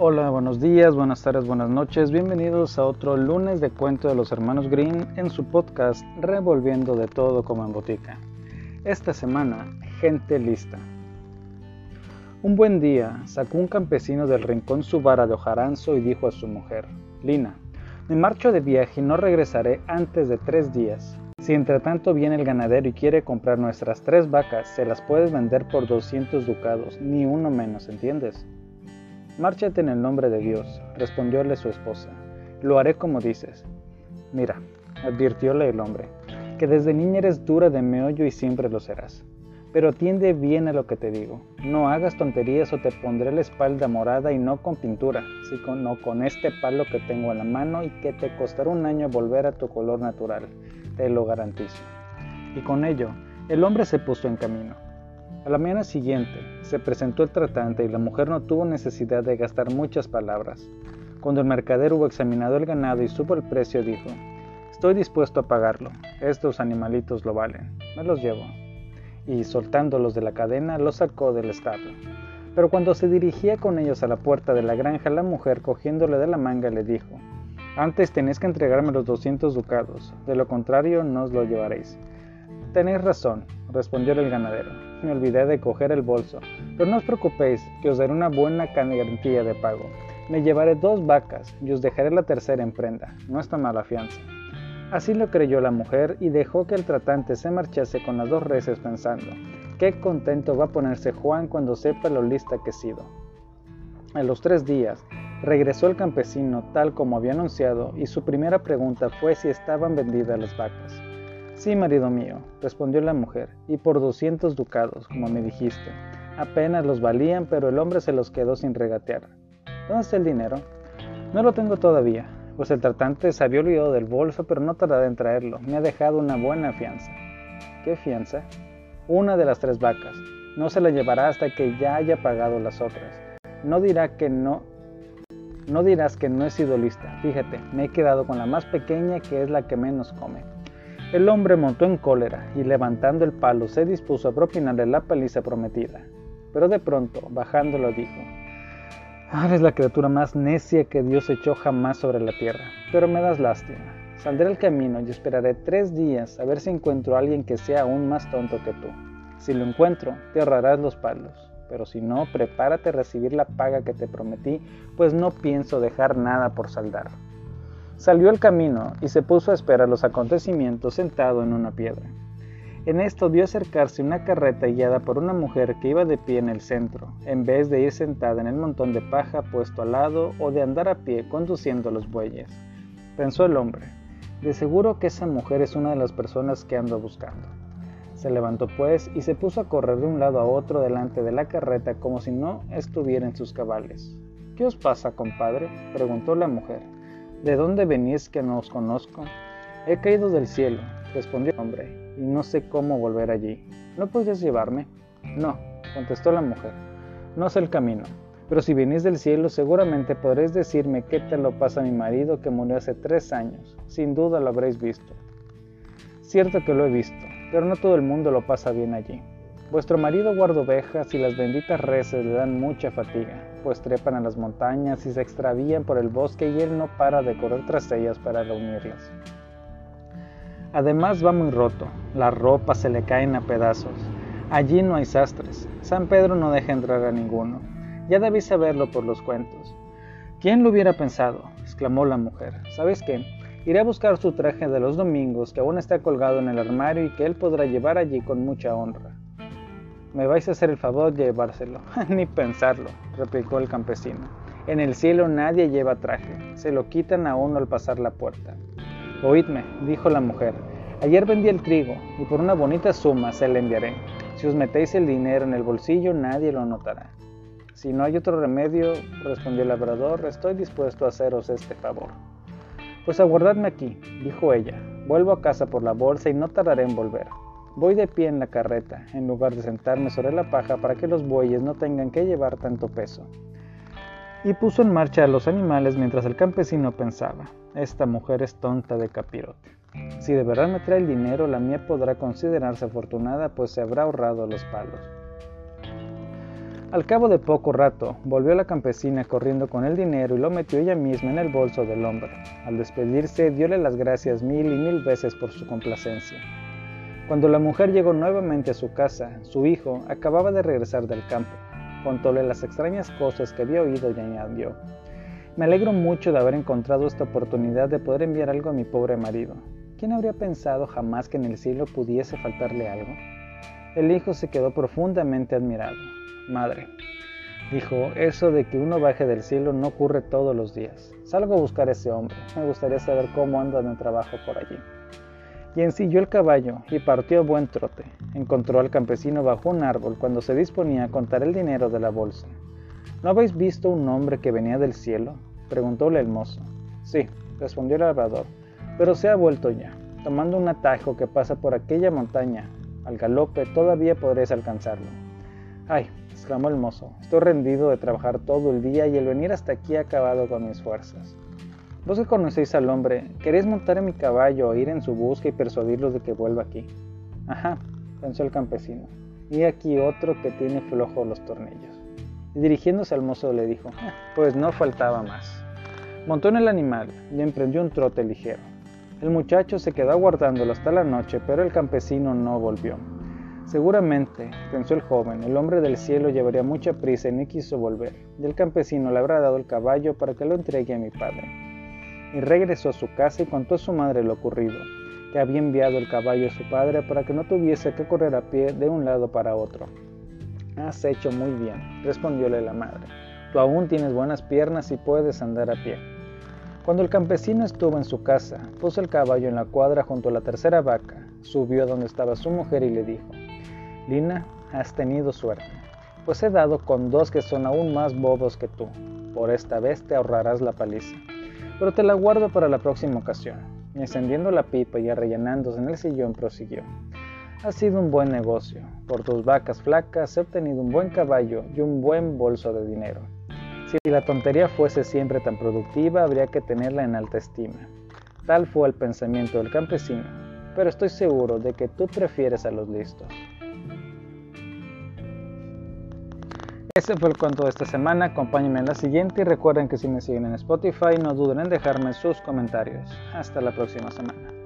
Hola, buenos días, buenas tardes, buenas noches. Bienvenidos a otro lunes de cuento de los hermanos Green en su podcast Revolviendo de todo como en botica. Esta semana, gente lista. Un buen día, sacó un campesino del rincón su vara de hojaranzo y dijo a su mujer, Lina, me marcho de viaje y no regresaré antes de tres días. Si entre tanto viene el ganadero y quiere comprar nuestras tres vacas, se las puedes vender por 200 ducados, ni uno menos, ¿entiendes? Márchate en el nombre de Dios, respondióle su esposa. Lo haré como dices. Mira, advirtióle el hombre, que desde niña eres dura de meollo y siempre lo serás. Pero atiende bien a lo que te digo. No hagas tonterías o te pondré la espalda morada y no con pintura, sino con este palo que tengo en la mano y que te costará un año volver a tu color natural, te lo garantizo. Y con ello, el hombre se puso en camino. A la mañana siguiente se presentó el tratante y la mujer no tuvo necesidad de gastar muchas palabras. Cuando el mercader hubo examinado el ganado y supo el precio, dijo, Estoy dispuesto a pagarlo, estos animalitos lo valen, me los llevo. Y soltándolos de la cadena, los sacó del establo. Pero cuando se dirigía con ellos a la puerta de la granja, la mujer, cogiéndole de la manga, le dijo, Antes tenéis que entregarme los 200 ducados, de lo contrario no os lo llevaréis. Tenéis razón, respondió el ganadero me olvidé de coger el bolso. Pero no os preocupéis, que os daré una buena garantía de pago. Me llevaré dos vacas y os dejaré la tercera en prenda. No está mala fianza. Así lo creyó la mujer y dejó que el tratante se marchase con las dos reses pensando, qué contento va a ponerse Juan cuando sepa lo lista que he sido. A los tres días, regresó el campesino tal como había anunciado y su primera pregunta fue si estaban vendidas las vacas. Sí, marido mío, respondió la mujer, y por doscientos ducados, como me dijiste. Apenas los valían, pero el hombre se los quedó sin regatear. ¿Dónde está el dinero? No lo tengo todavía, pues el tratante se había olvidado del bolso, pero no tardará en traerlo. Me ha dejado una buena fianza. ¿Qué fianza? Una de las tres vacas. No se la llevará hasta que ya haya pagado las otras. No dirá que no. No dirás que no he sido lista. Fíjate, me he quedado con la más pequeña que es la que menos come. El hombre montó en cólera y levantando el palo se dispuso a propinarle la paliza prometida. Pero de pronto, bajándolo, dijo, ah, Eres la criatura más necia que Dios echó jamás sobre la tierra, pero me das lástima. Saldré al camino y esperaré tres días a ver si encuentro a alguien que sea aún más tonto que tú. Si lo encuentro, te ahorrarás los palos, pero si no, prepárate a recibir la paga que te prometí, pues no pienso dejar nada por saldar. Salió al camino y se puso a esperar los acontecimientos sentado en una piedra. En esto vio acercarse una carreta guiada por una mujer que iba de pie en el centro, en vez de ir sentada en el montón de paja puesto al lado o de andar a pie conduciendo los bueyes. Pensó el hombre, de seguro que esa mujer es una de las personas que ando buscando. Se levantó pues y se puso a correr de un lado a otro delante de la carreta como si no estuviera en sus cabales. ¿Qué os pasa, compadre? preguntó la mujer. ¿De dónde venís que no os conozco? He caído del cielo, respondió el hombre, y no sé cómo volver allí. ¿No podrías llevarme? No, contestó la mujer. No sé el camino, pero si venís del cielo seguramente podréis decirme qué te lo pasa a mi marido que murió hace tres años. Sin duda lo habréis visto. Cierto que lo he visto, pero no todo el mundo lo pasa bien allí. Vuestro marido guarda ovejas y las benditas reses le dan mucha fatiga, pues trepan a las montañas y se extravían por el bosque y él no para de correr tras ellas para reunirlas. Además va muy roto, las ropas se le caen a pedazos. Allí no hay sastres, San Pedro no deja entrar a ninguno. Ya debéis saberlo por los cuentos. ¿Quién lo hubiera pensado? exclamó la mujer. ¿Sabes qué? Iré a buscar su traje de los domingos que aún está colgado en el armario y que él podrá llevar allí con mucha honra. Me vais a hacer el favor de llevárselo. Ni pensarlo, replicó el campesino. En el cielo nadie lleva traje, se lo quitan a uno al pasar la puerta. Oídme, dijo la mujer, ayer vendí el trigo y por una bonita suma se le enviaré. Si os metéis el dinero en el bolsillo nadie lo notará. Si no hay otro remedio, respondió el labrador, estoy dispuesto a haceros este favor. Pues aguardadme aquí, dijo ella, vuelvo a casa por la bolsa y no tardaré en volver. Voy de pie en la carreta, en lugar de sentarme sobre la paja para que los bueyes no tengan que llevar tanto peso. Y puso en marcha a los animales mientras el campesino pensaba, esta mujer es tonta de capirote. Si de verdad me trae el dinero, la mía podrá considerarse afortunada, pues se habrá ahorrado los palos. Al cabo de poco rato, volvió la campesina corriendo con el dinero y lo metió ella misma en el bolso del hombre. Al despedirse, diole las gracias mil y mil veces por su complacencia. Cuando la mujer llegó nuevamente a su casa, su hijo acababa de regresar del campo. Contóle las extrañas cosas que había oído y añadió. Me alegro mucho de haber encontrado esta oportunidad de poder enviar algo a mi pobre marido. ¿Quién habría pensado jamás que en el cielo pudiese faltarle algo? El hijo se quedó profundamente admirado. Madre, dijo, eso de que uno baje del cielo no ocurre todos los días. Salgo a buscar a ese hombre. Me gustaría saber cómo anda en el trabajo por allí. Y ensilló el caballo y partió a buen trote. Encontró al campesino bajo un árbol cuando se disponía a contar el dinero de la bolsa. ¿No habéis visto un hombre que venía del cielo? preguntóle el mozo. Sí, respondió el labrador, pero se ha vuelto ya, tomando un atajo que pasa por aquella montaña. Al galope todavía podréis alcanzarlo. Ay, exclamó el mozo, estoy rendido de trabajar todo el día y el venir hasta aquí ha acabado con mis fuerzas. Vos que conocéis al hombre, ¿queréis montar en mi caballo ir en su busca y persuadirlo de que vuelva aquí? Ajá, pensó el campesino, y aquí otro que tiene flojos los tornillos. Y dirigiéndose al mozo le dijo, ah, pues no faltaba más. Montó en el animal y emprendió un trote ligero. El muchacho se quedó aguardándolo hasta la noche, pero el campesino no volvió. Seguramente, pensó el joven, el hombre del cielo llevaría mucha prisa y no quiso volver, y el campesino le habrá dado el caballo para que lo entregue a mi padre. Y regresó a su casa y contó a su madre lo ocurrido, que había enviado el caballo a su padre para que no tuviese que correr a pie de un lado para otro. Has hecho muy bien, respondióle la madre. Tú aún tienes buenas piernas y puedes andar a pie. Cuando el campesino estuvo en su casa, puso el caballo en la cuadra junto a la tercera vaca, subió a donde estaba su mujer y le dijo, Lina, has tenido suerte, pues he dado con dos que son aún más bobos que tú. Por esta vez te ahorrarás la paliza, pero te la guardo para la próxima ocasión. Y encendiendo la pipa y arrellanándose en el sillón prosiguió. Ha sido un buen negocio. Por tus vacas flacas he obtenido un buen caballo y un buen bolso de dinero. Si la tontería fuese siempre tan productiva, habría que tenerla en alta estima. Tal fue el pensamiento del campesino, pero estoy seguro de que tú prefieres a los listos. Ese fue el cuento de esta semana, acompáñenme en la siguiente y recuerden que si me siguen en Spotify no duden en dejarme sus comentarios. Hasta la próxima semana.